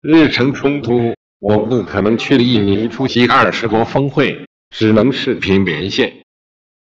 日程冲突我不可能去印尼出席二十国峰会只能视频连线。